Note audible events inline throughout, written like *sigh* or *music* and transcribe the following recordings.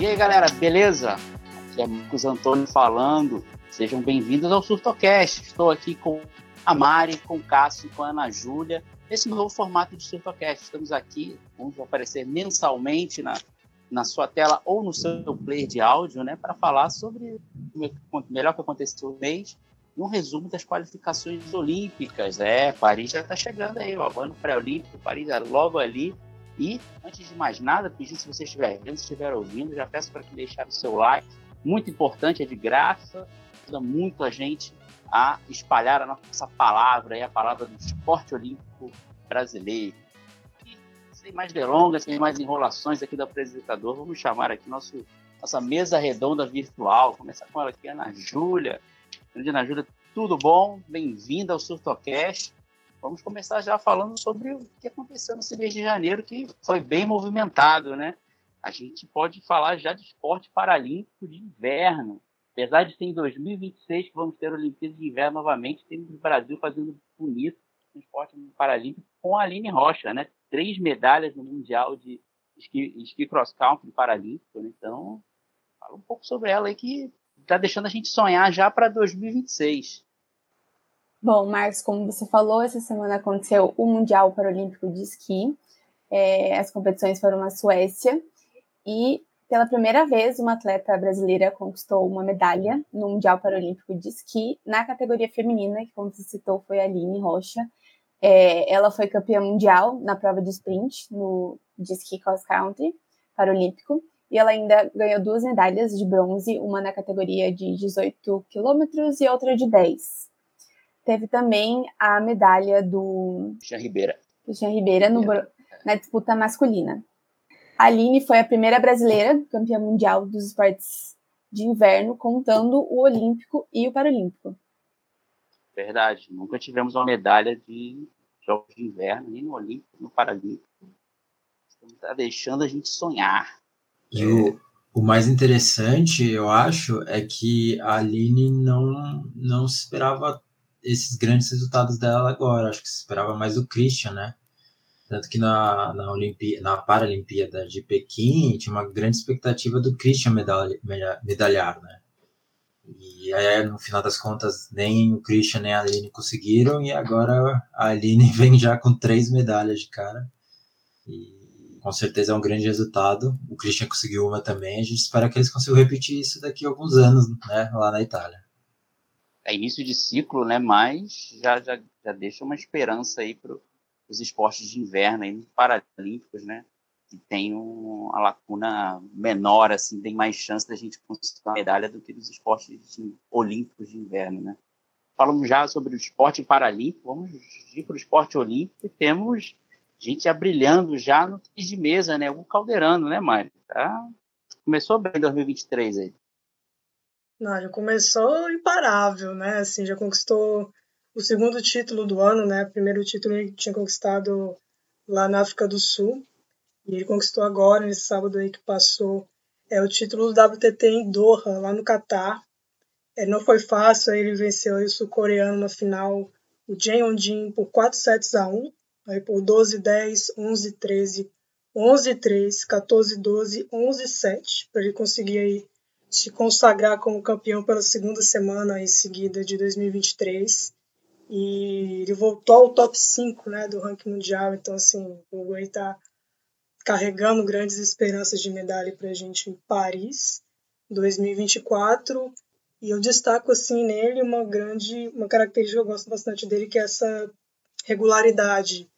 E aí, galera, beleza? Aqui é Marcos Antônio falando. Sejam bem-vindos ao Surtocast. Estou aqui com a Mari, com o Cássio com a Ana Júlia. Esse novo formato de Surtocast. Estamos aqui, vamos aparecer mensalmente na, na sua tela ou no seu player de áudio, né, para falar sobre o melhor que aconteceu no mês e um resumo das qualificações olímpicas. É, Paris já está chegando aí, ó, ano pré-olímpico, Paris é logo ali. E, antes de mais nada, pedir se você estiver vendo, se estiver ouvindo, já peço para que deixar o seu like. Muito importante, é de graça, ajuda muito a gente a espalhar a nossa palavra, a palavra do esporte olímpico brasileiro. E, sem mais delongas, sem mais enrolações aqui do apresentador, vamos chamar aqui nosso, nossa mesa redonda virtual. Começar com ela aqui, Ana Júlia. Ana Júlia, tudo bom? Bem-vinda ao Surtocast. Vamos começar já falando sobre o que aconteceu nesse mês de janeiro, que foi bem movimentado, né? A gente pode falar já de esporte paralímpico de inverno. Apesar de ser em 2026 que vamos ter Olimpíadas de Inverno novamente, temos o Brasil fazendo bonito no esporte paralímpico com a Aline Rocha, né? Três medalhas no Mundial de esqui cross country paralímpico, né? Então, fala um pouco sobre ela aí que está deixando a gente sonhar já para 2026. Bom, Marcos, como você falou, essa semana aconteceu o Mundial Paralímpico de Esqui. É, as competições foram na Suécia e pela primeira vez uma atleta brasileira conquistou uma medalha no Mundial Paralímpico de Esqui na categoria feminina, que como você citou foi a Aline Rocha. É, ela foi campeã mundial na prova de sprint no de esqui cross country paralímpico e ela ainda ganhou duas medalhas de bronze, uma na categoria de 18 quilômetros e outra de 10 teve também a medalha do Jean Ribeira. Jean Ribeira no, na disputa masculina. A Aline foi a primeira brasileira campeã mundial dos esportes de inverno, contando o Olímpico e o Paralímpico. Verdade, nunca tivemos uma medalha de Jogos de Inverno, nem no Olímpico, nem no Paralímpico. Está deixando a gente sonhar. E o, o mais interessante, eu acho, é que a Aline não, não se esperava esses grandes resultados dela agora. Acho que se esperava mais o Christian, né? Tanto que na, na, na Paralimpíada de Pequim tinha uma grande expectativa do Christian medalha, medalhar, né? E aí, no final das contas, nem o Christian nem a Aline conseguiram, e agora a Aline *laughs* vem já com três medalhas de cara. E com certeza é um grande resultado. O Christian conseguiu uma também, a gente espera que eles consigam repetir isso daqui a alguns anos, né, lá na Itália é início de ciclo, né? Mas já, já, já deixa uma esperança aí para os esportes de inverno aí, paralímpicos, né? Que tem um, a lacuna menor, assim, tem mais chance da gente conseguir uma medalha do que nos esportes olímpicos de inverno, né? Falamos já sobre o esporte paralímpico, vamos ir para o esporte olímpico e temos gente brilhando já no de mesa, né? O Caldeirano, né, Mário? Tá? Começou bem em 2023 aí. Não, já começou imparável, né? Assim, já conquistou o segundo título do ano, né? O primeiro título ele tinha conquistado lá na África do Sul. E ele conquistou agora, nesse sábado aí que passou, é o título do WTT em Doha, lá no Catar. É, não foi fácil, aí ele venceu aí o sul-coreano na final, o Jae Jin por 4 sets a 1, aí por 12-10, 11-13, 11-3, 14-12, 11-7, para ele conseguir aí se consagrar como campeão pela segunda semana em seguida de 2023. E ele voltou ao top 5 né, do ranking mundial. Então, assim, o Uruguai está carregando grandes esperanças de medalha para a gente em Paris 2024. E eu destaco assim nele uma grande, uma característica que eu gosto bastante dele, que é essa regularidade.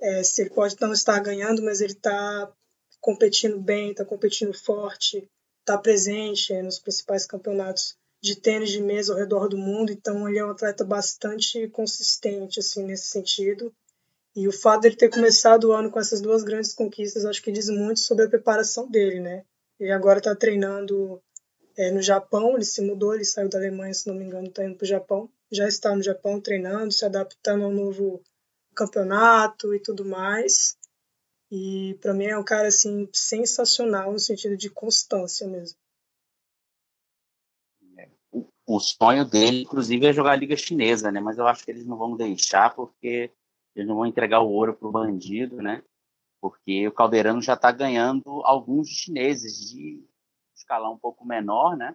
É, se ele pode não estar ganhando, mas ele está competindo bem, está competindo forte, está presente é, nos principais campeonatos de tênis de mesa ao redor do mundo, então ele é um atleta bastante consistente assim nesse sentido. E o fato dele ter começado o ano com essas duas grandes conquistas, acho que diz muito sobre a preparação dele, né? Ele agora está treinando é, no Japão, ele se mudou, ele saiu da Alemanha, se não me engano, está indo para o Japão. Já está no Japão treinando, se adaptando ao novo campeonato e tudo mais. E para mim é um cara assim sensacional no sentido de constância mesmo. É, o, sonho dele, inclusive, é jogar a Liga Chinesa, né? Mas eu acho que eles não vão deixar porque eles não vão entregar o ouro pro bandido, né? Porque o Caldeirano já está ganhando alguns chineses de escalão um pouco menor, né?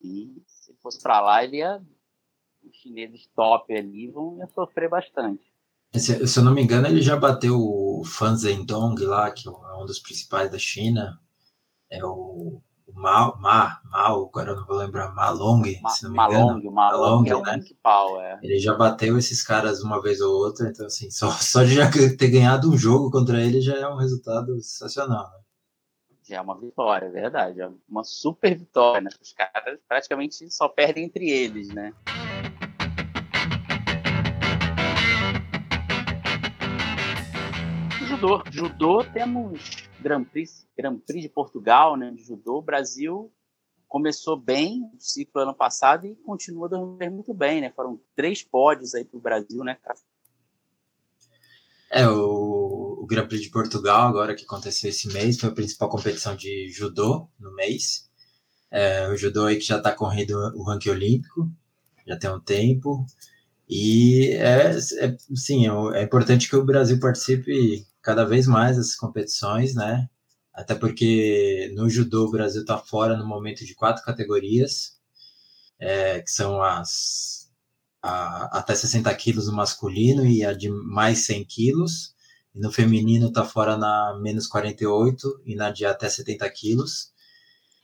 E se fosse para lá, ele ia. Os chineses top ali vão sofrer bastante. Se, se eu não me engano, ele já bateu o Fan Zhendong lá, que é um dos principais da China. É o, o Mao, Ma, Mao, agora eu não vou lembrar, Malong, Ma, se não me Malong, engano. Malong, Malong é o né? principal, é. Ele já bateu esses caras uma vez ou outra, então assim, só, só de já ter ganhado um jogo contra ele já é um resultado sensacional, né? Já é uma vitória, é verdade. É uma super vitória, né? Os caras praticamente só perdem entre eles, né? Judô. Judô temos Grand Prix, Grand Prix de Portugal, né, de judô. Brasil começou bem o ciclo ano passado e continua dando muito bem, né? Foram três pódios aí para o Brasil, né, É, o, o Grand Prix de Portugal, agora que aconteceu esse mês, foi a principal competição de judô no mês. É, o judô aí que já está correndo o ranking olímpico, já tem um tempo. E é, é sim, é, é importante que o Brasil participe cada vez mais essas competições, né? Até porque no judô o Brasil está fora no momento de quatro categorias, é, que são as a, até 60 quilos no masculino e a de mais 100 quilos. E no feminino está fora na menos 48 e na de até 70 quilos.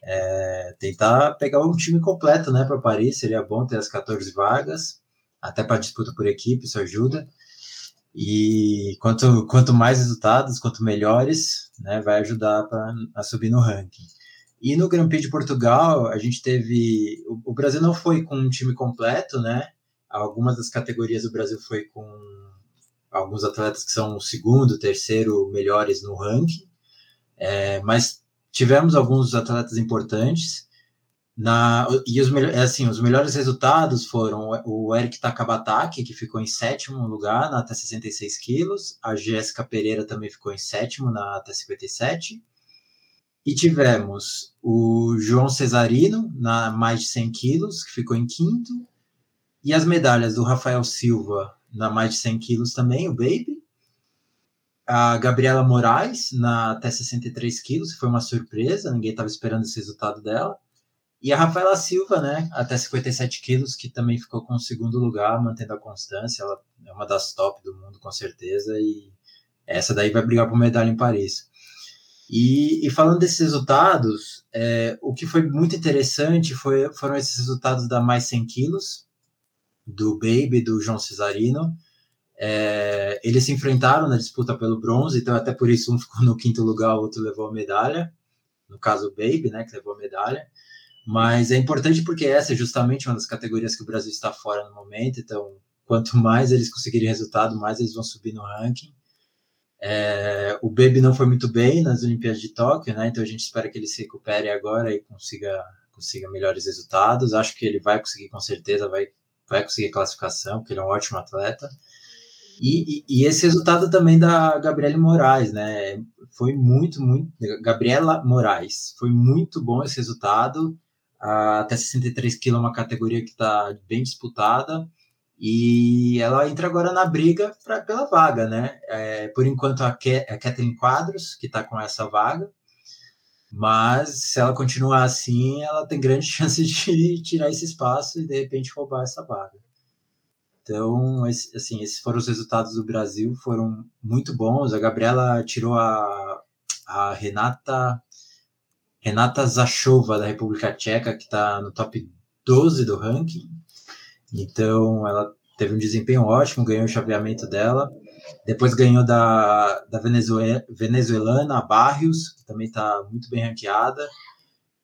É, tentar pegar um time completo né, para Paris, seria bom ter as 14 vagas, até para disputa por equipe, isso ajuda. E quanto, quanto mais resultados, quanto melhores, né, vai ajudar pra, a subir no ranking. E no Grand Prix de Portugal, a gente teve. O, o Brasil não foi com um time completo, né? Algumas das categorias do Brasil foi com alguns atletas que são o segundo, terceiro melhores no ranking, é, mas tivemos alguns atletas importantes. Na, e os, é assim, os melhores resultados foram o Eric Takabataki, que ficou em sétimo lugar na até 66 quilos, a Jéssica Pereira também ficou em sétimo na até 57, e tivemos o João Cesarino na mais de 100 quilos, que ficou em quinto, e as medalhas do Rafael Silva na mais de 100 quilos também, o Baby, a Gabriela Moraes na até 63 quilos, que foi uma surpresa, ninguém estava esperando esse resultado dela, e a Rafaela Silva, né, até 57 quilos, que também ficou com o segundo lugar, mantendo a constância. Ela é uma das top do mundo, com certeza, e essa daí vai brigar por medalha em Paris. E, e falando desses resultados, é, o que foi muito interessante foi, foram esses resultados da mais 100 quilos, do Baby do João Cesarino. É, eles se enfrentaram na disputa pelo bronze, então até por isso um ficou no quinto lugar, o outro levou a medalha. No caso, o Baby, né, que levou a medalha. Mas é importante porque essa é justamente uma das categorias que o Brasil está fora no momento. Então, quanto mais eles conseguirem resultado, mais eles vão subir no ranking. É, o Baby não foi muito bem nas Olimpíadas de Tóquio, né? Então a gente espera que ele se recupere agora e consiga, consiga melhores resultados. Acho que ele vai conseguir, com certeza, vai, vai conseguir classificação, porque ele é um ótimo atleta. E, e, e, esse resultado também da Gabriela Moraes, né? Foi muito, muito. Gabriela Moraes, foi muito bom esse resultado até 63 kg é uma categoria que está bem disputada e ela entra agora na briga pra, pela vaga, né? É, por enquanto a, Ke a Kathleen Quadros, que está com essa vaga, mas se ela continuar assim, ela tem grande *laughs* chance de tirar esse espaço e de repente roubar essa vaga. Então, esse, assim, esses foram os resultados do Brasil, foram muito bons. A Gabriela tirou a, a Renata Renata Zachova, da República Tcheca, que está no top 12 do ranking. Então, ela teve um desempenho ótimo, ganhou o chaveamento dela. Depois ganhou da, da Venezuela, venezuelana, Barrios, que também está muito bem ranqueada.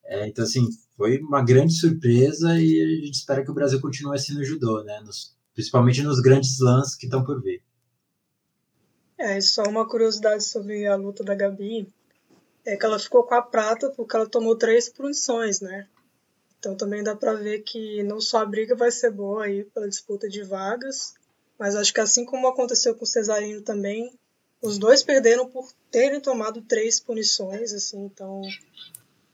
É, então, assim, foi uma grande surpresa e a gente espera que o Brasil continue assim no judô, né? Nos, principalmente nos grandes lãs que estão por vir. É, só uma curiosidade sobre a luta da Gabi é que ela ficou com a prata porque ela tomou três punições, né? Então também dá para ver que não só a briga vai ser boa aí pela disputa de vagas, mas acho que assim como aconteceu com o Cesarino também, os dois perderam por terem tomado três punições, assim, então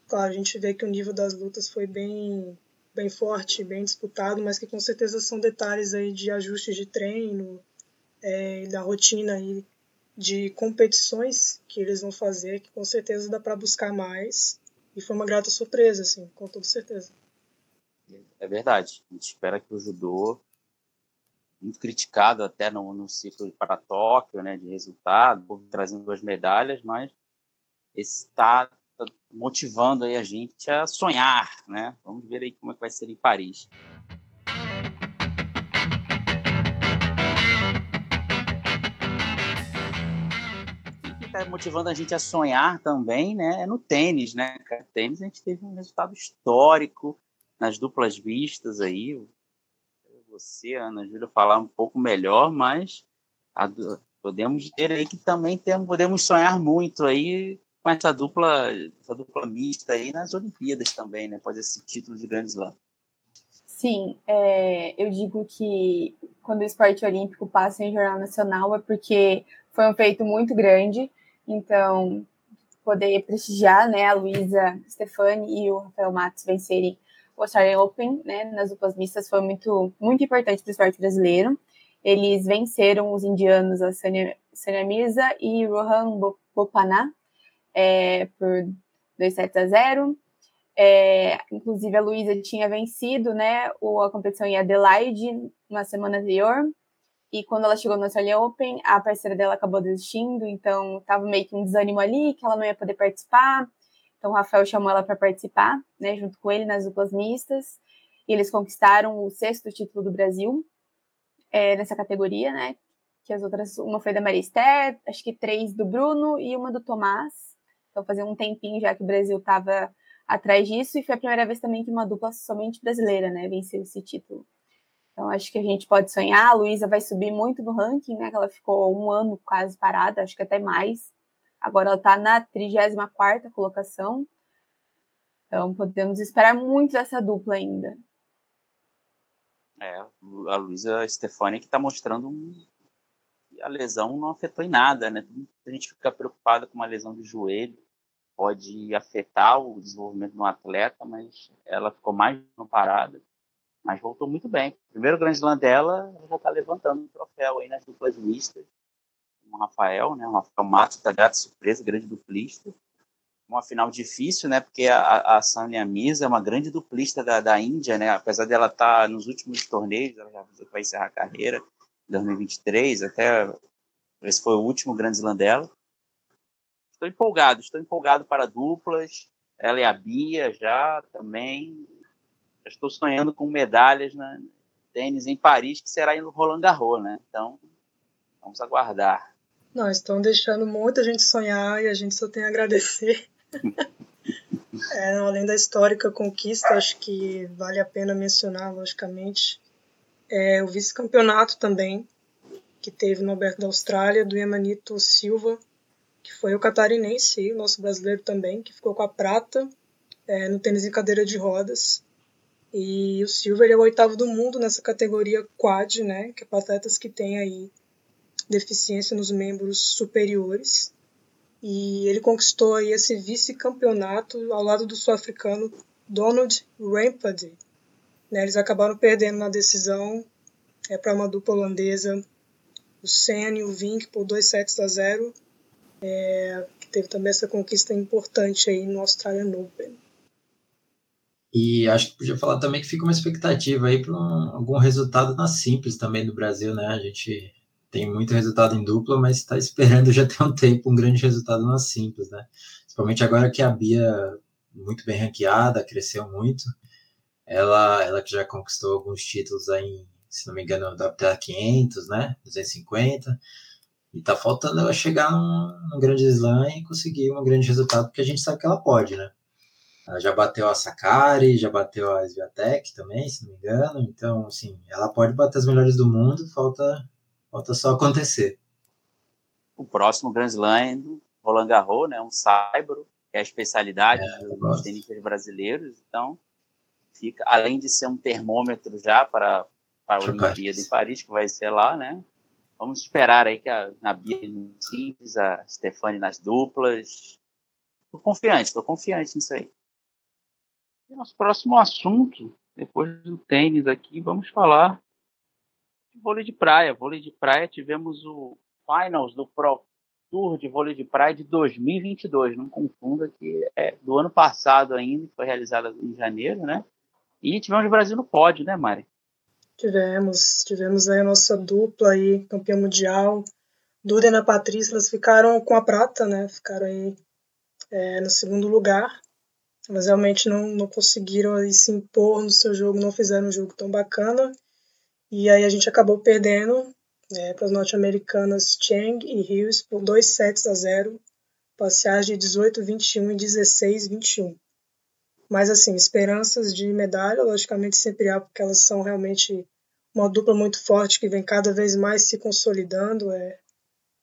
claro, a gente vê que o nível das lutas foi bem bem forte, bem disputado, mas que com certeza são detalhes aí de ajustes de treino, é, da rotina aí de competições que eles vão fazer, que com certeza dá para buscar mais. e foi uma grata surpresa, assim, com toda certeza. É verdade. A gente espera que o judô, muito criticado até no, no ciclo para Tóquio, né, de resultado, trazendo duas medalhas, mas está tá motivando aí a gente a sonhar, né? Vamos ver aí como é que vai ser em Paris. Está motivando a gente a sonhar também, né? É no tênis, né? Tênis a gente teve um resultado histórico nas duplas vistas aí. Você, Ana Júlia, falar um pouco melhor, mas a, podemos ter aí que também temos, podemos sonhar muito aí com essa dupla, essa dupla mista aí nas Olimpíadas também, né? Pode esse título de Grand Slam. Sim, é, eu digo que quando o esporte olímpico passa em jornal nacional é porque foi um feito muito grande então, poder prestigiar né, a Luísa Stefani e o Rafael Matos vencerem o Australian Open né, nas duplas mistas foi muito, muito importante para o esporte brasileiro. Eles venceram os indianos, a Sania Mirza e Rohan Bopanna, é, por 2 sets a 0. É, inclusive, a Luísa tinha vencido né, a competição em Adelaide na semana anterior, e quando ela chegou no Australian Open, a parceira dela acabou desistindo, então tava meio que um desânimo ali, que ela não ia poder participar. Então o Rafael chamou ela para participar, né, junto com ele nas duplas mistas. E eles conquistaram o sexto título do Brasil é, nessa categoria, né? Que as outras, uma foi da Maria Esther, acho que três do Bruno e uma do Tomás. Então fazia um tempinho já que o Brasil estava atrás disso e foi a primeira vez também que uma dupla somente brasileira, né, venceu esse título. Então, acho que a gente pode sonhar. A Luísa vai subir muito no ranking, né? ela ficou um ano quase parada, acho que até mais. Agora ela está na 34 colocação. Então, podemos esperar muito dessa dupla ainda. É, a Luísa Stefani que está mostrando um... a lesão não afetou em nada, né? A gente fica preocupada com uma lesão de joelho, pode afetar o desenvolvimento do atleta, mas ela ficou mais parada mas voltou muito bem. Primeiro grande Slam dela, já está levantando o troféu aí nas duplas mistas. O Rafael, né? O Rafael Matos da grata surpresa, grande duplista. Uma final difícil, né? Porque a, a Sania Mirza é uma grande duplista da, da Índia, né? Apesar dela estar tá nos últimos torneios, ela já avisou vai encerrar a carreira em 2023, até esse foi o último grande Slam dela. Estou empolgado, estou empolgado para duplas. Ela e a Bia já também estou sonhando com medalhas na tênis em Paris, que será no Roland Garros, né? Então, vamos aguardar. Não, estão deixando muita gente sonhar e a gente só tem a agradecer. *laughs* é, além da histórica conquista, acho que vale a pena mencionar, logicamente, é, o vice-campeonato também, que teve no Aberto da Austrália, do Emanito Silva, que foi o catarinense, o nosso brasileiro também, que ficou com a prata é, no tênis em cadeira de rodas. E o Silver é o oitavo do mundo nessa categoria quad, né? Que é para atletas que têm aí deficiência nos membros superiores. E ele conquistou aí esse vice-campeonato ao lado do sul-africano Donald Rampady. Né, eles acabaram perdendo na decisão é, para uma dupla holandesa, o Sen e o Vink, por 2 sets a 0. É, que teve também essa conquista importante aí no Australian Open. E acho que podia falar também que fica uma expectativa aí para um, algum resultado na simples também do Brasil, né? A gente tem muito resultado em dupla, mas está esperando já ter um tempo um grande resultado na simples, né? Principalmente agora que a Bia, muito bem ranqueada, cresceu muito. Ela, ela que já conquistou alguns títulos aí, se não me engano, da WTA 500, né? 250. E tá faltando ela chegar num, num grande slam e conseguir um grande resultado, porque a gente sabe que ela pode, né? Já bateu a Sakari, já bateu a Sviatek também, se não me engano. Então, assim, ela pode bater as melhores do mundo, falta, falta só acontecer. O próximo Grand Slam Roland Garros, né? Um saibro, que é a especialidade é, dos tenistas brasileiros. Então, fica, além de ser um termômetro já para, para a Olimpíada em Paris, que vai ser lá, né? Vamos esperar aí que a, Bia simples, a Stefani nas duplas. Estou confiante, estou confiante nisso aí. E nosso próximo assunto, depois do tênis aqui, vamos falar de vôlei de praia. Vôlei de praia, tivemos o finals do Pro Tour de vôlei de praia de 2022. Não confunda que é do ano passado ainda, foi realizada em janeiro, né? E tivemos o Brasil no pódio, né, Mari? Tivemos, tivemos aí a nossa dupla aí, campeã mundial. Duda e Ana Patrícia, elas ficaram com a prata, né? Ficaram aí é, no segundo lugar. Elas realmente não, não conseguiram aí, se impor no seu jogo, não fizeram um jogo tão bacana. E aí a gente acabou perdendo é, para as norte-americanas Chang e Rios por 2 sets a 0, parciais de 18-21 e 16-21. Mas, assim, esperanças de medalha, logicamente, sempre há, porque elas são realmente uma dupla muito forte que vem cada vez mais se consolidando. É,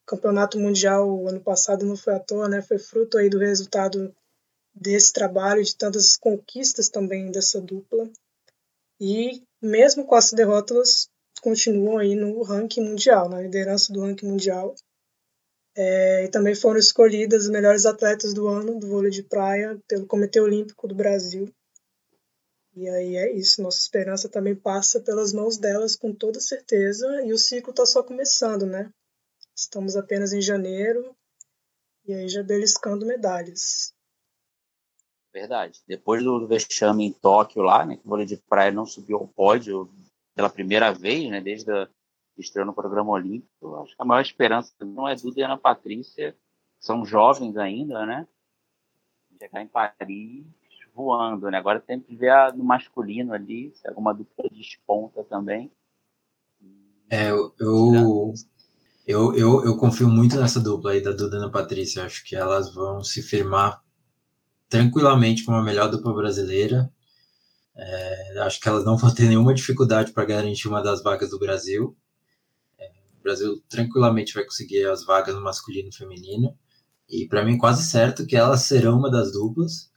o campeonato mundial ano passado não foi à toa, né? Foi fruto aí do resultado desse trabalho, de tantas conquistas também dessa dupla. E mesmo com as derrotas, continuam aí no ranking mundial, na liderança do ranking mundial. É, e também foram escolhidas as melhores atletas do ano do vôlei de praia pelo Comitê Olímpico do Brasil. E aí é isso, nossa esperança também passa pelas mãos delas com toda certeza, e o ciclo está só começando, né? Estamos apenas em janeiro, e aí já beliscando medalhas. Verdade. Depois do vexame em Tóquio lá, né, que o vôlei de praia não subiu ao pódio pela primeira vez, né, desde a estreou no programa olímpico. Acho que a maior esperança não é Duda e Ana Patrícia, que são jovens ainda, né? Chegar em Paris voando, né? Agora tem que ver no masculino ali, se alguma dupla desponta também. É, eu, eu, eu, eu confio muito nessa dupla aí da Duda e Ana Patrícia. Acho que elas vão se firmar tranquilamente como a melhor dupla brasileira. É, acho que elas não vão ter nenhuma dificuldade para garantir uma das vagas do Brasil. O Brasil tranquilamente vai conseguir as vagas no masculino e feminino. E para mim, quase certo que elas serão uma das duplas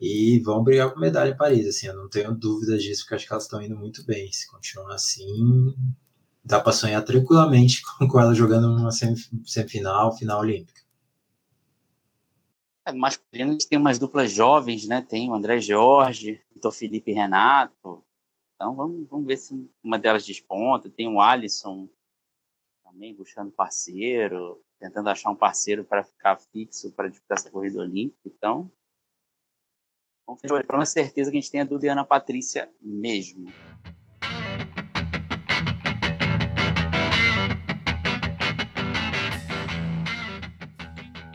e vão brigar por medalha em Paris. Assim, eu não tenho dúvidas disso, porque acho que elas estão indo muito bem. Se continuar assim, dá para sonhar tranquilamente com, *laughs* com elas jogando uma semifinal, final olímpica. É, gente tem umas duplas jovens, né? Tem o André Jorge, o Felipe Renato. Então vamos, vamos ver se uma delas desponta. Tem o Alisson, também buscando parceiro, tentando achar um parceiro para ficar fixo para disputar essa corrida olímpica. Então, vamos ter uma certeza que a gente tem a Duda e a Ana Patrícia mesmo.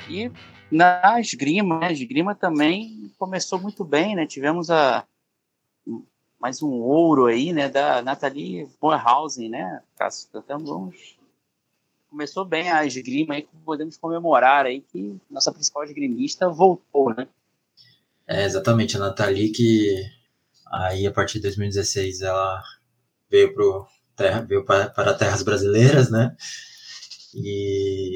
E na esgrima, né? a esgrima também começou muito bem, né? Tivemos a mais um ouro aí, né, da Nathalie Boerhausen, né? Cantamos começou bem a esgrima aí, podemos comemorar aí que nossa principal esgrimista voltou, né? É, exatamente, a Nathalie que aí a partir de 2016 ela veio, pro terra, veio para, para terras brasileiras, né? E,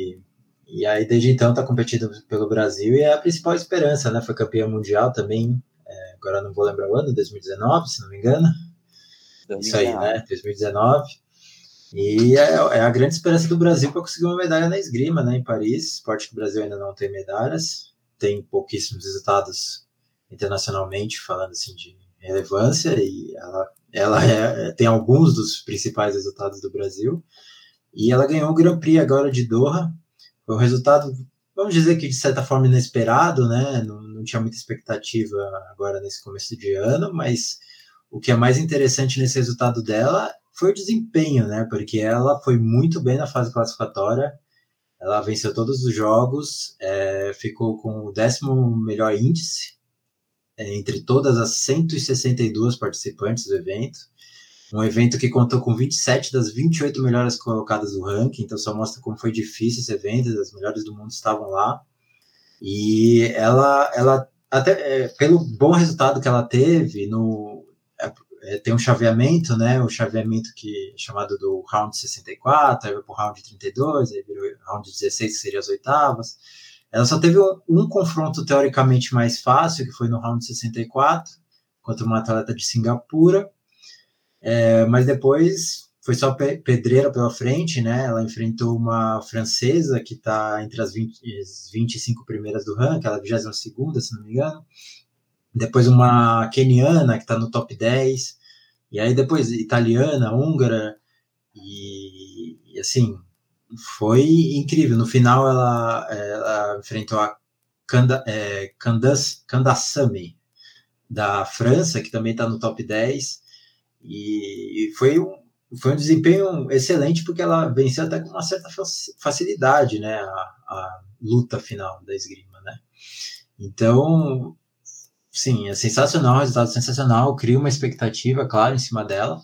e aí desde então está competindo pelo Brasil e é a principal esperança, né? Foi campeã mundial também, é, agora não vou lembrar o ano, 2019, se não me engano. 2019. Isso aí, né? 2019. E é, é, a grande esperança do Brasil para conseguir uma medalha na esgrima, né, em Paris. Esporte que o Brasil ainda não tem medalhas, tem pouquíssimos resultados internacionalmente, falando assim de relevância, e ela, ela é, tem alguns dos principais resultados do Brasil. E ela ganhou o Grand Prix agora de Doha. Um resultado, vamos dizer que de certa forma inesperado, né? Não, não tinha muita expectativa agora nesse começo de ano, mas o que é mais interessante nesse resultado dela foi o desempenho, né? Porque ela foi muito bem na fase classificatória. Ela venceu todos os jogos, é, ficou com o décimo melhor índice é, entre todas as 162 participantes do evento. Um evento que contou com 27 das 28 melhores colocadas do ranking, então só mostra como foi difícil esse evento, as melhores do mundo estavam lá. E ela, ela até é, pelo bom resultado que ela teve no, é, tem um chaveamento, né? O chaveamento que é chamado do round 64, aí vai para o round 32, aí virou round 16, que seria as oitavas. Ela só teve um, um, confronto teoricamente mais fácil, que foi no round 64, contra uma atleta de Singapura. É, mas depois foi só pedreira pela frente, né? Ela enfrentou uma francesa que está entre as, 20, as 25 primeiras do ranking, ela é 22 segunda, se não me engano depois uma keniana que está no top 10, e aí depois italiana, húngara, e, e, assim, foi incrível. No final, ela, ela enfrentou a Kanda, é, Candace, Candassame, da França, que também está no top 10. E foi um, foi um desempenho excelente, porque ela venceu até com uma certa facilidade né, a, a luta final da esgrima. Né? Então, sim, é sensacional, resultado sensacional, cria uma expectativa, claro, em cima dela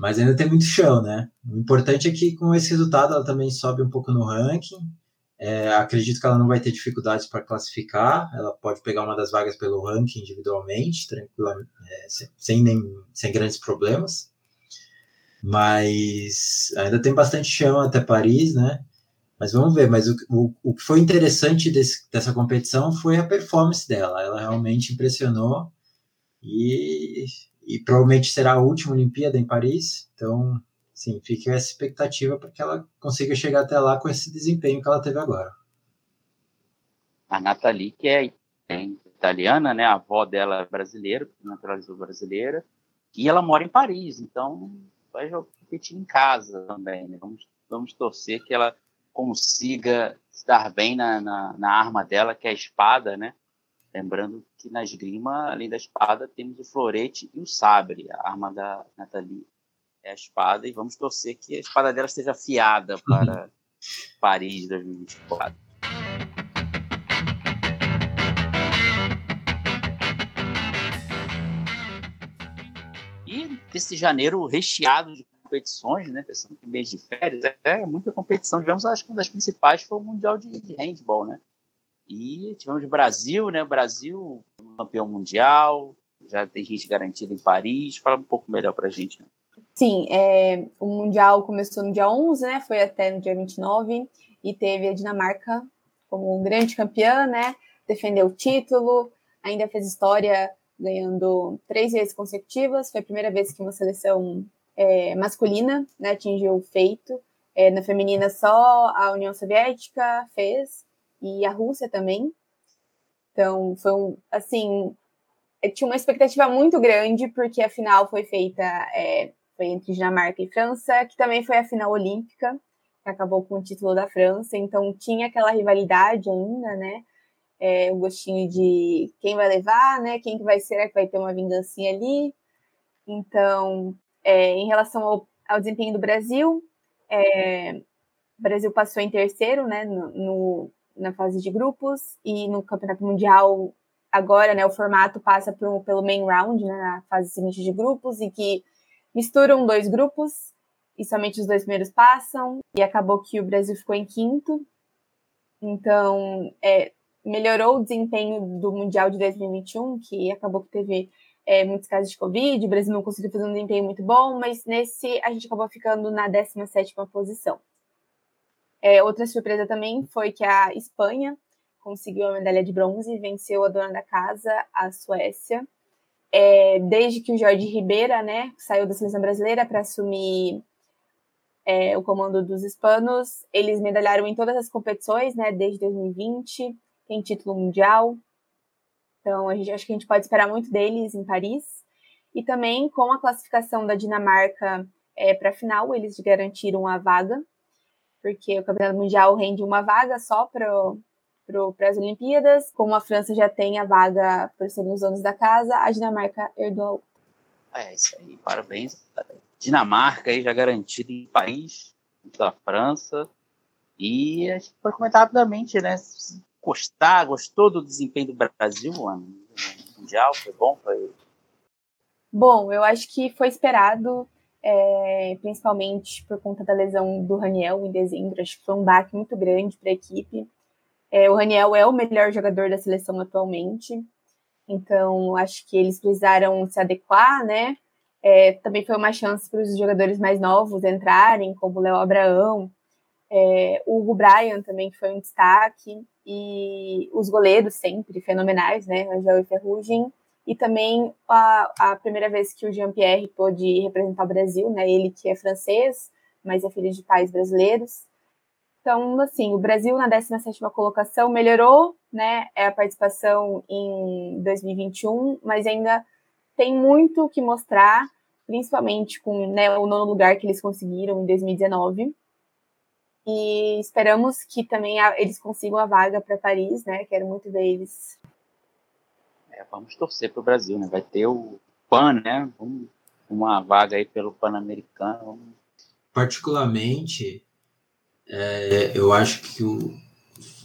mas ainda tem muito chão, né? O importante é que com esse resultado ela também sobe um pouco no ranking. É, acredito que ela não vai ter dificuldades para classificar. Ela pode pegar uma das vagas pelo ranking individualmente, tranquilamente, é, sem, nem, sem grandes problemas. Mas ainda tem bastante chão até Paris, né? Mas vamos ver. Mas o, o, o que foi interessante desse, dessa competição foi a performance dela. Ela realmente impressionou e e provavelmente será a última Olimpíada em Paris, então, sim, fica essa expectativa para que ela consiga chegar até lá com esse desempenho que ela teve agora. A Nathalie, que é, italiana, né, a avó dela é brasileira, naturalizou brasileira, e ela mora em Paris, então vai competir em casa também, né? vamos, vamos torcer que ela consiga estar bem na, na, na arma dela, que é a espada, né, Lembrando que na esgrima, além da espada, temos o florete e o sabre. A arma da Nathalie é a espada e vamos torcer que a espada dela esteja afiada para uhum. Paris 2024. E esse janeiro recheado de competições, né? Pensando que mês de férias é muita competição. Tivemos, acho que uma das principais foi o Mundial de, Handball, né? E tivemos o Brasil, né? O Brasil, campeão mundial, já tem gente garantida em Paris. Fala um pouco melhor para a gente. Né? Sim, é, o Mundial começou no dia 11, né? Foi até no dia 29 e teve a Dinamarca como grande campeã, né? Defendeu o título, ainda fez história ganhando três vezes consecutivas. Foi a primeira vez que uma seleção é, masculina né, atingiu o feito. É, na feminina, só a União Soviética fez e a Rússia também. Então, foi um, assim, tinha uma expectativa muito grande, porque a final foi feita é, foi entre Dinamarca e França, que também foi a final olímpica, que acabou com o título da França, então tinha aquela rivalidade ainda, né? É, o gostinho de quem vai levar, né? Quem que vai ser, que vai ter uma vingancinha ali. Então, é, em relação ao, ao, desempenho do Brasil, é, o Brasil passou em terceiro, né? No, no, na fase de grupos e no Campeonato Mundial agora, né, o formato passa pro, pelo main round, né, na fase seguinte de grupos e que misturam dois grupos e somente os dois primeiros passam e acabou que o Brasil ficou em quinto. Então, é, melhorou o desempenho do Mundial de 2021, que acabou que teve é, muitos casos de Covid, o Brasil não conseguiu fazer um desempenho muito bom, mas nesse a gente acabou ficando na 17ª posição. É, outra surpresa também foi que a Espanha conseguiu a medalha de bronze e venceu a dona da casa, a Suécia. É, desde que o Jorge Ribeira né, saiu da seleção brasileira para assumir é, o comando dos hispanos, eles medalharam em todas as competições, né, desde 2020, tem título mundial. Então, a gente acho que a gente pode esperar muito deles em Paris. E também com a classificação da Dinamarca é, para a final, eles garantiram a vaga porque o Campeonato Mundial rende uma vaga só para as Olimpíadas. Como a França já tem a vaga por serem os donos da casa, a Dinamarca herdou. É isso aí, parabéns. Dinamarca aí já garantida em país da França. E a gente pode comentar rapidamente, né? Gostar, gostou do desempenho do Brasil no Mundial? Foi bom? Foi... Bom, eu acho que foi esperado é, principalmente por conta da lesão do Raniel em dezembro. Acho que foi um baque muito grande para a equipe. É, o Raniel é o melhor jogador da seleção atualmente, então acho que eles precisaram se adequar, né? É, também foi uma chance para os jogadores mais novos entrarem, como o Léo Abraão, é, o Hugo Bryan também, que foi um destaque, e os goleiros sempre fenomenais, né? Angel e Ferrugem, e também a, a primeira vez que o Jean-Pierre pôde representar o Brasil, né? Ele que é francês, mas é filho de pais brasileiros. Então, assim, o Brasil na 17ª colocação melhorou, né, é a participação em 2021, mas ainda tem muito que mostrar, principalmente com né, o nono lugar que eles conseguiram em 2019. E esperamos que também eles consigam a vaga para Paris, né? Quero muito ver eles. É, vamos torcer para o Brasil, né? Vai ter o PAN, né? Uma vaga aí pelo Pan-Americano. Particularmente, é, eu acho que o,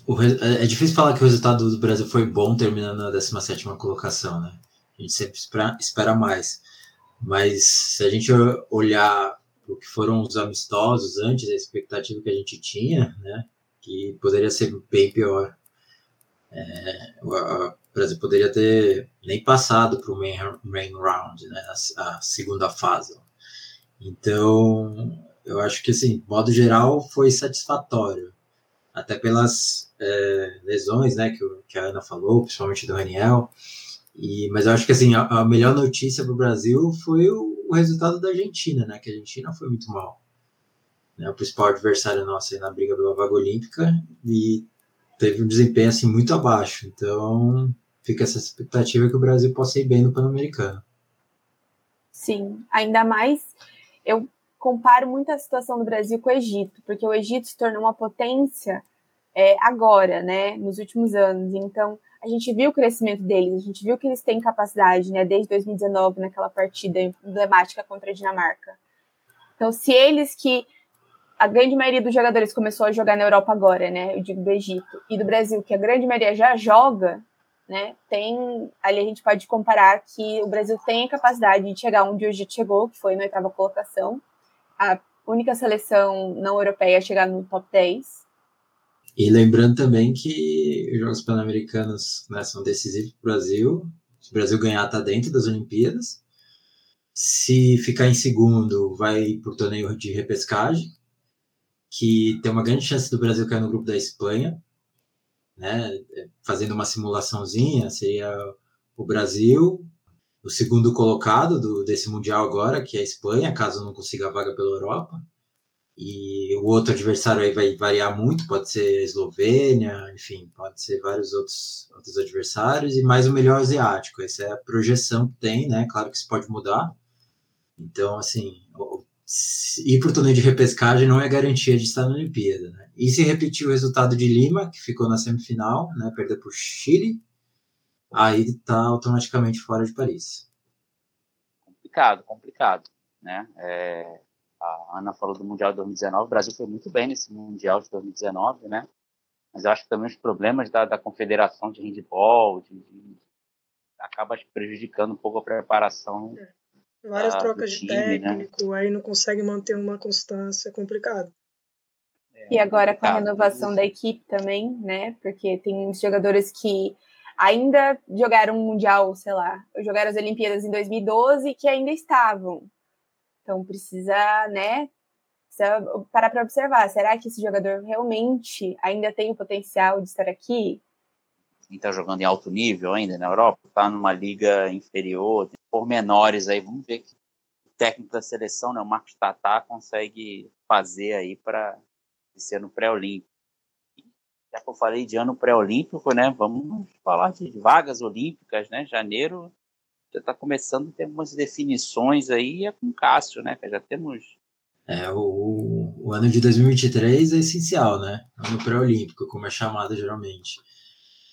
o, é difícil falar que o resultado do Brasil foi bom terminando na 17 colocação, né? A gente sempre espera, espera mais. Mas se a gente olhar o que foram os amistosos antes, a expectativa que a gente tinha, né, que poderia ser bem pior. É, o Brasil poderia ter nem passado para o main, main round, né, a, a, segunda fase. Então, eu acho que, assim, modo geral, foi satisfatório. Até pelas é, lesões, né, que, que a Ana falou, principalmente do Raniel. E, mas eu acho que assim, a, a melhor notícia para o Brasil foi o, o, resultado da Argentina, né? Que a Argentina foi muito mal. Né, o principal adversário nosso na briga pela vaga olímpica e teve um desempenho assim muito abaixo. Então fica essa expectativa que o Brasil possa ir bem no Pan-Americano. Sim, ainda mais eu comparo muito a situação do Brasil com o Egito, porque o Egito se tornou uma potência é, agora, né, nos últimos anos. Então, a gente viu o crescimento deles, a gente viu que eles têm capacidade, né, desde 2019, naquela partida emblemática contra a Dinamarca. Então, se eles que a grande maioria dos jogadores começou a jogar na Europa agora, né, eu digo do Egito, e do Brasil, que a grande maioria já joga, né, tem, ali a gente pode comparar que o Brasil tem a capacidade de chegar onde o Egito chegou, que foi na oitava colocação, a única seleção não europeia a chegar no top 10, e lembrando também que os Jogos Pan-Americanos né, são decisivos para o Brasil. Se o Brasil ganhar, está dentro das Olimpíadas. Se ficar em segundo, vai para o torneio de repescagem, que tem uma grande chance do Brasil cair no grupo da Espanha. Né, fazendo uma simulaçãozinha, seria o Brasil, o segundo colocado do, desse Mundial agora, que é a Espanha, caso não consiga a vaga pela Europa e o outro adversário aí vai variar muito, pode ser Eslovênia, enfim, pode ser vários outros, outros adversários, e mais o melhor asiático. Essa é a projeção que tem, né? Claro que isso pode mudar. Então, assim, ir para o torneio de repescagem não é garantia de estar na Olimpíada, né? E se repetir o resultado de Lima, que ficou na semifinal, né? Perdeu para o Chile, aí está automaticamente fora de Paris. Complicado, complicado, né? É a Ana falou do Mundial de 2019, o Brasil foi muito bem nesse Mundial de 2019, né? Mas eu acho que também os problemas da, da confederação de handball de, de, acaba prejudicando um pouco a preparação. É. Várias trocas time, de né? técnico, né? aí não consegue manter uma constância, é complicado. É, e agora com a renovação da equipe também, né? Porque tem jogadores que ainda jogaram o Mundial, sei lá, jogaram as Olimpíadas em 2012 que ainda estavam. Então precisa, né, precisa parar para observar, será que esse jogador realmente ainda tem o potencial de estar aqui? Quem está jogando em alto nível ainda na Europa, está numa liga inferior, tem pormenores aí, vamos ver que o técnico da seleção, né, o Marcos Tatá, consegue fazer aí para ser no pré-olímpico. Já que eu falei de ano pré-olímpico, né, vamos falar de vagas olímpicas, né, janeiro já está começando a ter algumas definições aí, é com Cássio, né? Já temos. É, o, o ano de 2023 é essencial, né? Ano pré-olímpico, como é chamado geralmente.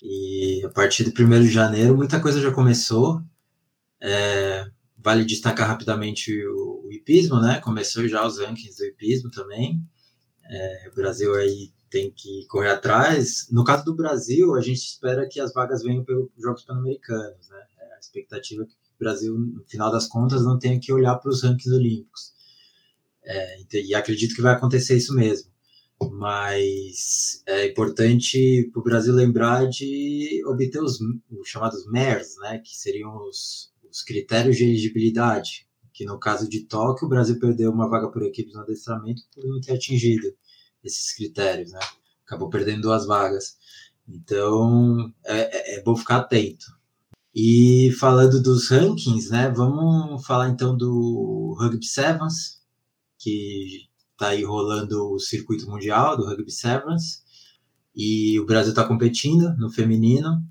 E a partir do 1 de janeiro, muita coisa já começou. É, vale destacar rapidamente o, o hipismo, né? Começou já os rankings do hipismo também. É, o Brasil aí tem que correr atrás. No caso do Brasil, a gente espera que as vagas venham pelos Jogos Pan-Americanos, né? expectativa que o Brasil, no final das contas, não tenha que olhar para os rankings olímpicos. É, e acredito que vai acontecer isso mesmo. Mas é importante para o Brasil lembrar de obter os, os chamados MERS, né, que seriam os, os critérios de elegibilidade, que no caso de Tóquio, o Brasil perdeu uma vaga por equipes no adestramento por não ter atingido esses critérios, né? Acabou perdendo duas vagas. Então, é, é, é bom ficar atento. E falando dos rankings, né, vamos falar então do Rugby Sevens, que está aí rolando o circuito mundial do Rugby Sevens, e o Brasil está competindo no feminino.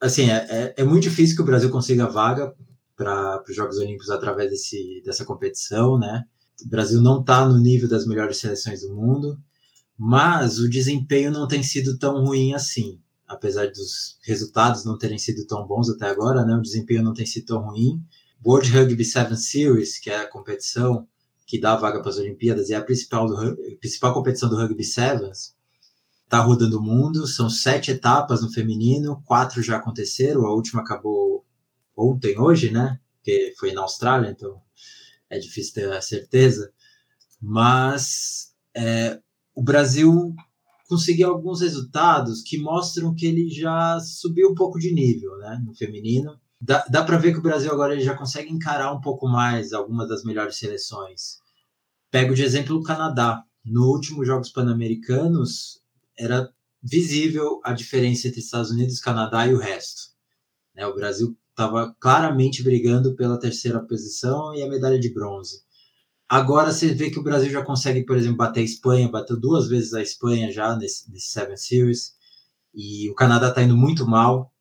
Assim, é, é, é, muito difícil que o Brasil consiga vaga para os Jogos Olímpicos através desse, dessa competição, né? O Brasil não está no nível das melhores seleções do mundo, mas o desempenho não tem sido tão ruim assim. Apesar dos resultados não terem sido tão bons até agora, né, o desempenho não tem sido tão ruim. World Rugby Seven Series, que é a competição que dá vaga para as Olimpíadas é a principal, do, principal competição do Rugby Sevens, está rodando o mundo. São sete etapas no feminino, quatro já aconteceram, a última acabou ontem, hoje, né? Porque foi na Austrália, então é difícil ter a certeza. Mas é, o Brasil conseguiu alguns resultados que mostram que ele já subiu um pouco de nível né, no feminino. Dá, dá para ver que o Brasil agora ele já consegue encarar um pouco mais algumas das melhores seleções. Pego de exemplo o Canadá. No último Jogos Pan-Americanos, era visível a diferença entre Estados Unidos, Canadá e o resto. Né, o Brasil estava claramente brigando pela terceira posição e a medalha de bronze. Agora você vê que o Brasil já consegue, por exemplo, bater a Espanha, bateu duas vezes a Espanha já nesse, nesse Seven Series, e o Canadá está indo muito mal.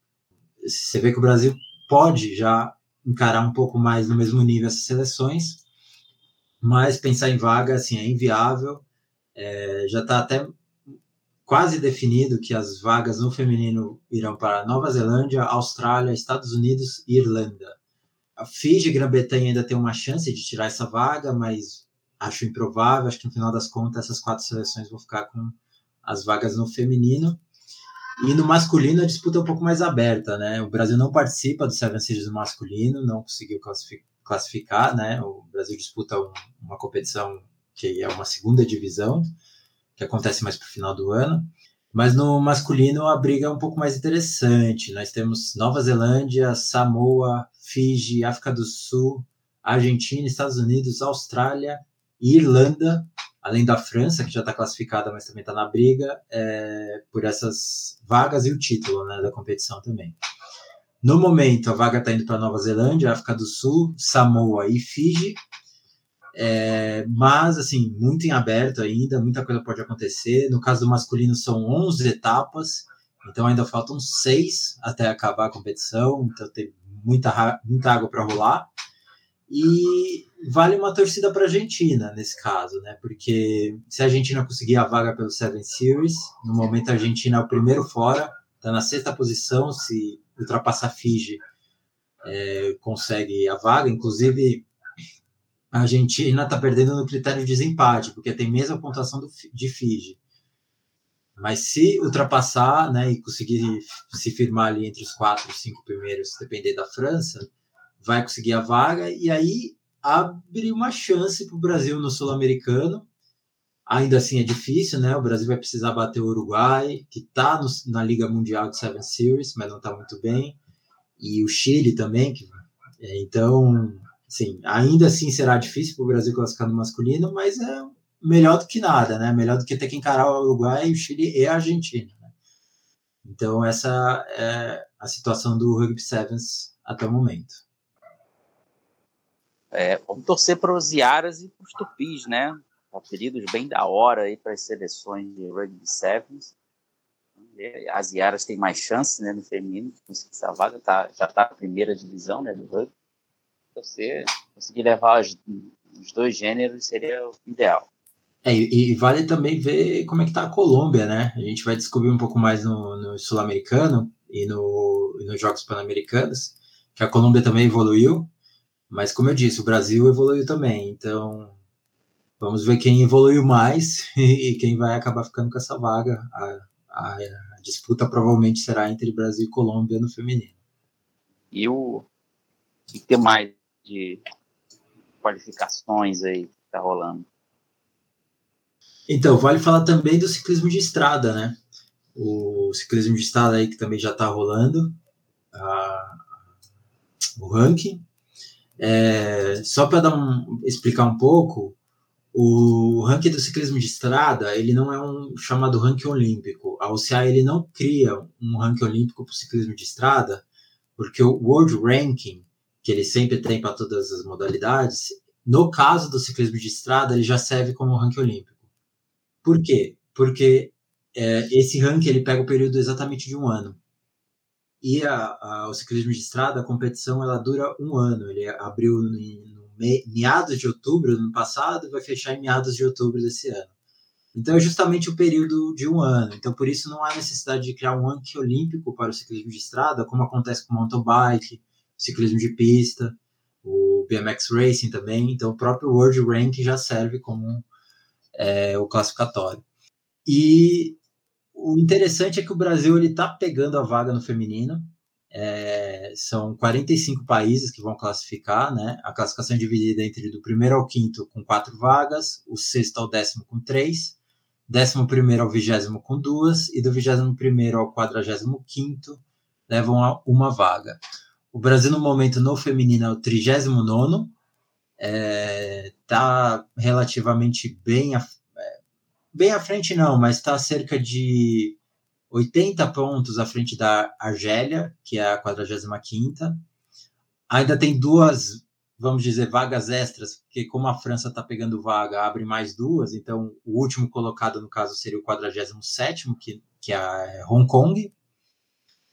Você vê que o Brasil pode já encarar um pouco mais no mesmo nível essas seleções, mas pensar em vaga assim é inviável. É, já está até quase definido que as vagas no feminino irão para Nova Zelândia, Austrália, Estados Unidos e Irlanda. A Fiji e Grã-Bretanha ainda tem uma chance de tirar essa vaga, mas acho improvável. Acho que no final das contas essas quatro seleções vão ficar com as vagas no feminino. E no masculino a disputa é um pouco mais aberta, né? O Brasil não participa do Seven Series no masculino, não conseguiu classificar, né? O Brasil disputa um, uma competição que é uma segunda divisão, que acontece mais para o final do ano. Mas no masculino a briga é um pouco mais interessante. Nós temos Nova Zelândia, Samoa, Fiji, África do Sul, Argentina, Estados Unidos, Austrália e Irlanda além da França, que já está classificada, mas também está na briga, é, por essas vagas e o título né, da competição também. No momento, a vaga está indo para Nova Zelândia, África do Sul, Samoa e Fiji, é, mas, assim, muito em aberto ainda, muita coisa pode acontecer. No caso do masculino, são 11 etapas, então ainda faltam seis até acabar a competição, então tem muita, muita água para rolar. E vale uma torcida para a Argentina nesse caso, né? Porque se a Argentina conseguir a vaga pelo Seven Series, no momento a Argentina é o primeiro fora, está na sexta posição, se ultrapassar Fiji, é, consegue a vaga. Inclusive, a Argentina está perdendo no critério de desempate, porque tem mesma pontuação do, de Fiji. Mas se ultrapassar, né, e conseguir se firmar ali entre os quatro, cinco primeiros, depender da França, vai conseguir a vaga, e aí abre uma chance para o Brasil no Sul-Americano. Ainda assim é difícil, né? O Brasil vai precisar bater o Uruguai, que está na Liga Mundial de Seven Series, mas não está muito bem. E o Chile também. Que, é, então, sim, ainda assim será difícil para o Brasil classificar no masculino, mas é melhor do que nada, né? Melhor do que ter que encarar o Uruguai, o Chile e a Argentina. Né? Então, essa é a situação do Rugby Sevens até o momento. É, vamos torcer para os Iaras e para os Tupis, né? Apelidos bem da hora aí para as seleções de Rugby Sevens. As Iaras têm mais chance né, no feminino de conseguir essa vaga, tá, já está na primeira divisão né, do rugby. Torcer, conseguir levar os, os dois gêneros seria o ideal. É, e, vale também ver como é que está a Colômbia, né? A gente vai descobrir um pouco mais no, no Sul-Americano e, no, nos Jogos Pan-Americanos, que a Colômbia também evoluiu. Mas, como eu disse, o Brasil evoluiu também. Então, vamos ver quem evoluiu mais *laughs* e quem vai acabar ficando com essa vaga. A, a, a disputa provavelmente será entre Brasil e Colômbia no feminino. E o que tem mais de qualificações aí que está rolando? Então, vale falar também do ciclismo de estrada, né? O ciclismo de estrada aí que também já está rolando. A, o ranking. É, só para um, explicar um pouco, o ranking do ciclismo de estrada ele não é um chamado ranking olímpico. A OCA ele não cria um ranking olímpico para o ciclismo de estrada, porque o World Ranking, que ele sempre tem para todas as modalidades, no caso do ciclismo de estrada, ele já serve como ranking olímpico. Por quê? Porque é, esse ranking ele pega o período exatamente de um ano e a, a, o ciclismo de estrada, a competição, ela dura um ano. Ele abriu no, no meados de outubro do ano passado e vai fechar em meados de outubro desse ano. Então é justamente o período de um ano. Então por isso não há necessidade de criar um ranking olímpico para o ciclismo de estrada, como acontece com o mountain bike, ciclismo de pista, o BMX Racing também. Então o próprio World Rank já serve como é, o classificatório. E o interessante é que o Brasil ele está pegando a vaga no feminino. É, são 45 países que vão classificar, né? A classificação é dividida entre do primeiro ao quinto com quatro vagas, o sexto ao décimo com três, décimo primeiro ao vigésimo com duas e do vigésimo primeiro ao quadragésimo quinto levam uma vaga. O Brasil no momento no feminino é o trigésimo nono, está é, relativamente bem bem à frente não, mas está cerca de 80 pontos à frente da Argélia, que é a 45ª. Ainda tem duas, vamos dizer, vagas extras, porque como a França está pegando vaga, abre mais duas, então o último colocado, no caso, seria o 47º, que, que é Hong Kong.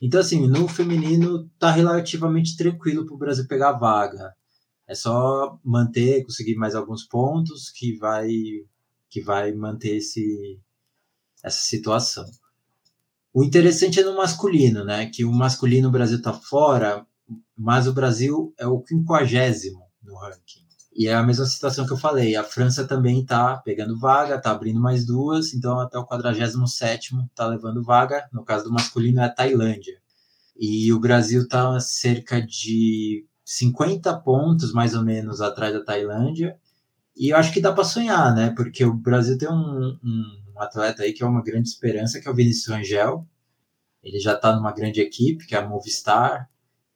Então, assim, no feminino está relativamente tranquilo para o Brasil pegar a vaga. É só manter, conseguir mais alguns pontos, que vai que vai manter esse, essa situação. O interessante é no masculino, né? Que o masculino o Brasil está fora, mas o Brasil é o quinquagésimo no ranking. E é a mesma situação que eu falei. A França também está pegando vaga, está abrindo mais duas, então até o 47 está levando vaga. No caso do masculino é a Tailândia. E o Brasil está cerca de 50 pontos, mais ou menos, atrás da Tailândia. E eu acho que dá para sonhar, né? Porque o Brasil tem um, um, atleta aí que é uma grande esperança, que é o Vinícius Rangel. Ele já está numa grande equipe, que é a Movistar.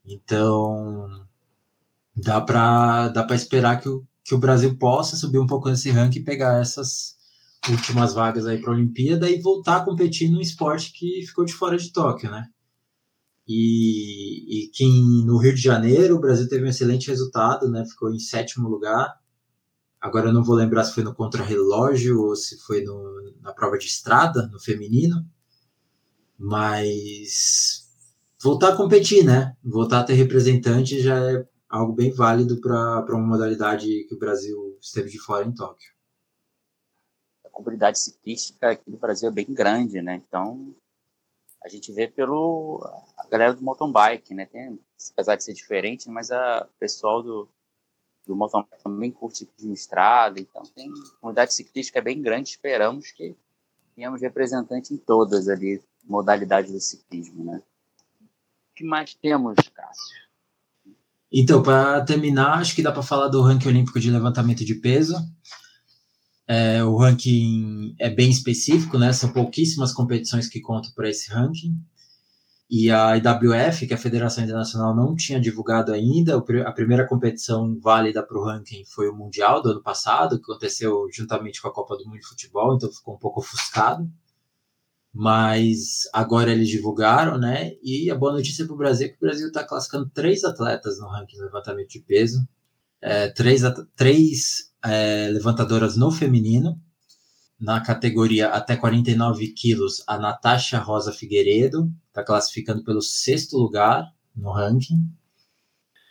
Então, dá para dá para esperar que o, que o Brasil possa subir um pouco nesse ranking e pegar essas últimas vagas aí para a Olimpíada e voltar a competir num esporte que ficou de fora de Tóquio, né? E, e que no Rio de Janeiro o Brasil teve um excelente resultado, né? Ficou em sétimo lugar Agora eu não vou lembrar se foi no contrarrelógio ou se foi no, na prova de estrada, no feminino. Mas voltar a competir, né? Voltar a ter representante já é algo bem válido para uma modalidade que o Brasil esteve de fora em Tóquio. A comunidade ciclística aqui no Brasil é bem grande, né? Então a gente vê pelo a galera do mountain bike, né? Tem, apesar de ser diferente, mas a pessoal do do mountain também curte de estrada, então tem comunidade ciclística bem grande, esperamos que tenhamos representante em todas ali modalidades do ciclismo, né? O que mais temos, Cássio? Então, para terminar, acho que dá para falar do ranking olímpico de levantamento de peso. É, o ranking é bem específico, né? São pouquíssimas competições que contam para esse ranking e a IWF, que é a Federação Internacional não tinha divulgado ainda. A primeira competição válida para o ranking foi o Mundial do ano passado, que aconteceu juntamente com a Copa do Mundo de Futebol, então ficou um pouco ofuscado. Mas agora eles divulgaram, né? E a boa notícia para o Brasil é que o Brasil está classificando três atletas no ranking de levantamento de peso, é, três, três é, levantadoras no feminino, na categoria até 49 quilos, a Natasha Rosa Figueiredo está classificando pelo sexto lugar no ranking.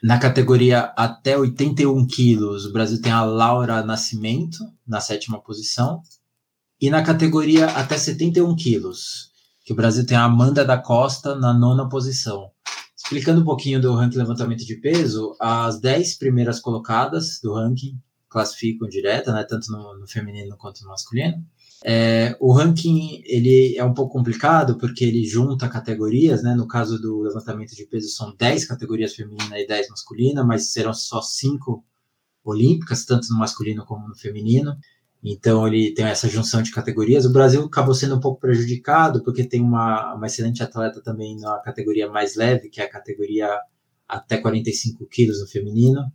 Na categoria até 81 quilos, o Brasil tem a Laura Nascimento na sétima posição. E na categoria até 71 quilos, que o Brasil tem a Amanda da Costa na nona posição. Explicando um pouquinho do ranking levantamento de peso, as 10 primeiras colocadas do ranking classificam direta, né, tanto no, no feminino quanto no masculino. É, o ranking ele é um pouco complicado porque ele junta categorias, né? No caso do levantamento de peso são 10 categorias feminina e 10 masculina, mas serão só 5 olímpicas, tanto no masculino como no feminino. Então ele tem essa junção de categorias. O Brasil acabou sendo um pouco prejudicado porque tem uma, uma excelente atleta também na categoria mais leve, que é a categoria até 45 quilos no feminino.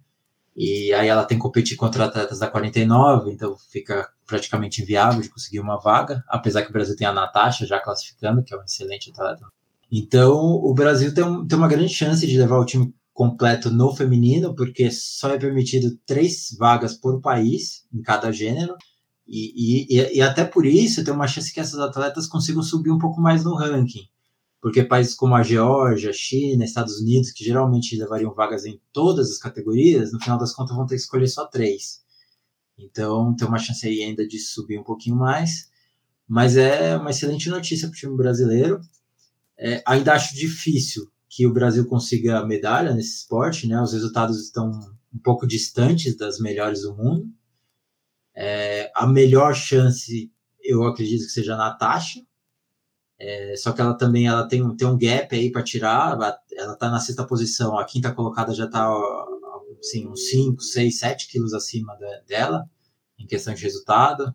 E aí ela tem que competir contra atletas da 49, então fica praticamente inviável de conseguir uma vaga, apesar que o Brasil tem a Natasha já classificando, que é um excelente atleta. Então o Brasil tem, tem uma grande chance de levar o time completo no feminino, porque só é permitido três vagas por país em cada gênero. E, e, e até por isso tem uma chance que essas atletas consigam subir um pouco mais no ranking porque países como a Geórgia, China, Estados Unidos, que geralmente levariam vagas em todas as categorias, no final das contas vão ter que escolher só três. Então tem uma chance aí ainda de subir um pouquinho mais. mas é uma excelente notícia para o time brasileiro. É, ainda acho difícil que o Brasil consiga medalha nesse esporte, né? Os resultados estão um pouco distantes das melhores do mundo. É, a melhor chance, eu acredito que seja a Natasha, é, só que ela também ela tem, um, tem um gap aí para tirar, ela está na sexta posição, a quinta colocada já está assim, uns 5, 6, 7 quilos acima de, dela, em questão de resultado.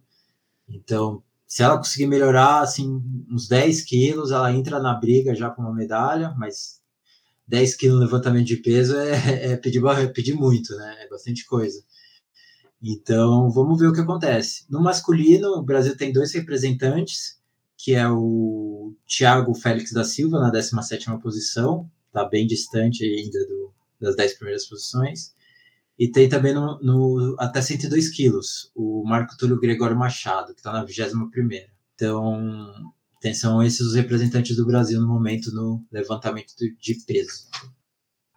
Então, se ela conseguir melhorar assim, uns 10 quilos, ela entra na briga já com uma medalha, mas 10 quilos levantamento de peso é, é pedir, é pedir muito, né? É bastante coisa. Então, vamos ver o que acontece. No masculino, o Brasil tem dois representantes, que é o Thiago Félix da Silva, na 17ª posição, está bem distante ainda do, das 10 primeiras posições. E tem também no, no até 102 quilos, o Marco Túlio Gregório Machado, que está na 21ª. Então, tem, são esses os representantes do Brasil no momento no levantamento de peso.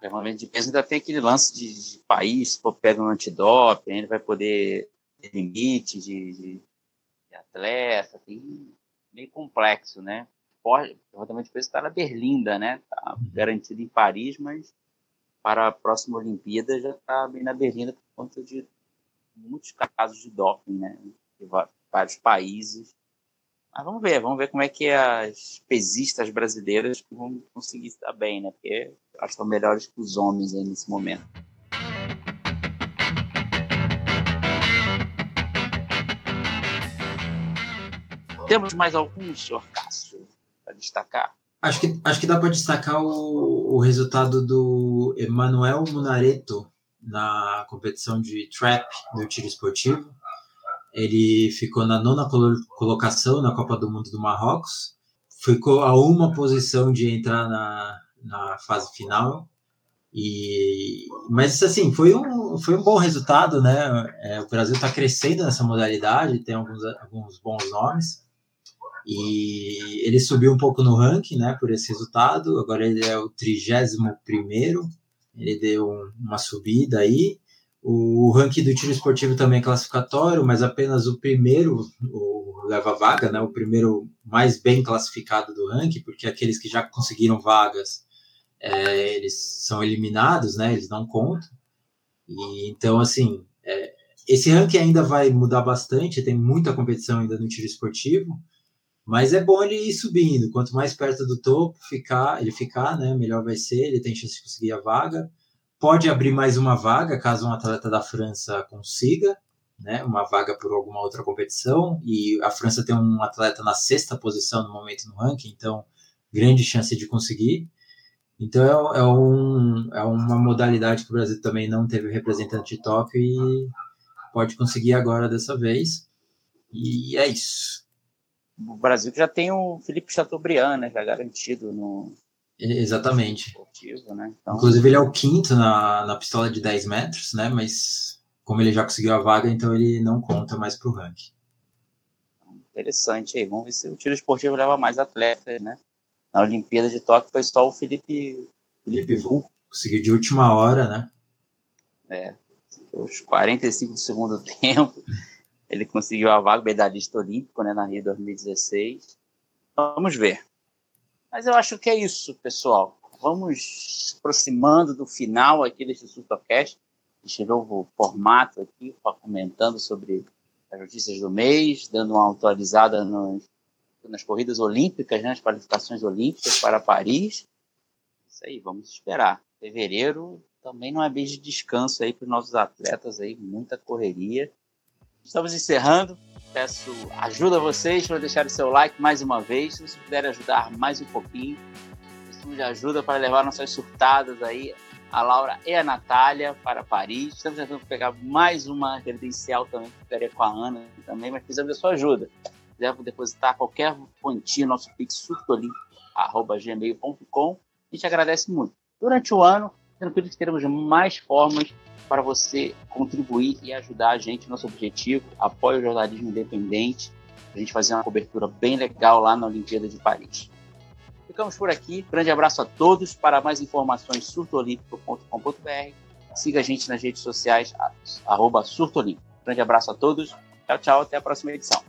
Levantamento de peso ainda tem aquele lance de, de país, se for pega um antidoping, ele vai poder ter limite de, de, de atleta, meio complexo, né? Levantamento de peso está na Berlinda, né? Está garantido em Paris, mas para a próxima Olimpíada já está bem na Berlinda por conta de muitos casos de doping, né? De vários países. Mas vamos ver, vamos ver como é que as pesistas brasileiras vão conseguir estar bem, né? Porque que estão melhores que os homens aí nesse momento. Temos mais alguns, senhor Cássio, para destacar? Acho que, acho que dá para destacar o, o resultado do Emanuel Munareto na competição de trap no tiro esportivo. Ele ficou na nona colocação na Copa do Mundo do Marrocos, ficou a uma posição de entrar na, na fase final. E, mas assim, foi um, foi um bom resultado, né? É, o Brasil está crescendo nessa modalidade, tem alguns, alguns bons nomes. E ele subiu um pouco no ranking, né, por esse resultado. Agora ele é o 31 primeiro. Ele deu uma subida aí. O ranking do tiro esportivo também é classificatório, mas apenas o primeiro o leva vaga, né? O primeiro mais bem classificado do ranking, porque aqueles que já conseguiram vagas, é, eles são eliminados, né? Eles não contam. E, então, assim, é, esse ranking ainda vai mudar bastante, tem muita competição ainda no tiro esportivo. Mas é bom ele ir subindo. Quanto mais perto do topo ficar, ele ficar, né, melhor vai ser. Ele tem chance de conseguir a vaga. Pode abrir mais uma vaga caso um atleta da França consiga, né, uma vaga por alguma outra competição. E a França tem um atleta na sexta posição no momento no ranking, então grande chance de conseguir. Então é, é, um, é uma modalidade que o Brasil também não teve representante de Tóquio e pode conseguir agora dessa vez. E é isso o Brasil já tem o Felipe Chateaubriand, né, já garantido no. Exatamente. Esportivo, né? Então... Inclusive, ele é o quinto na, na pistola de 10 metros, né? Mas como ele já conseguiu a vaga, então ele não conta mais para o ranking. Interessante aí. Vamos ver se o tiro esportivo leva mais atletas, né? Na Olimpíada de Tóquio foi só o Felipe. Felipe Vu. Conseguiu de última hora, né? É. Os 45 do segundo *laughs* tempo. Ele conseguiu a vaga, medalhista olímpico, né, na Rio 2016. Vamos ver. Mas eu acho que é isso, pessoal. Vamos aproximando do final aqui desse SurtoCast, este novo formato aqui, comentando sobre as notícias do mês, dando uma atualizada nos, nas corridas olímpicas, né, nas qualificações olímpicas para Paris. Isso aí, vamos esperar. Fevereiro também não é mês de descanso aí para os nossos atletas aí, muita correria. Estamos encerrando. Peço ajuda a vocês para deixar o seu like mais uma vez. Se você puder ajudar mais um pouquinho, precisamos de ajuda para levar nossas surtadas aí, a Laura e a Natália, para Paris. Estamos tentando pegar mais uma credencial também, que ficaria com a Ana também, mas precisamos da sua ajuda. Quiser depositar qualquer quantia no nosso pix surtolimpo.gmail.com. A gente agradece muito. Durante o ano, tranquilo que teremos mais formas para você contribuir e ajudar a gente. Nosso objetivo, apoio o jornalismo independente, a gente fazer uma cobertura bem legal lá na Olimpíada de Paris. Ficamos por aqui. Grande abraço a todos. Para mais informações, surtoolímpico.com.br. Siga a gente nas redes sociais, arroba surtoolímpico. Grande abraço a todos. Tchau, tchau. Até a próxima edição.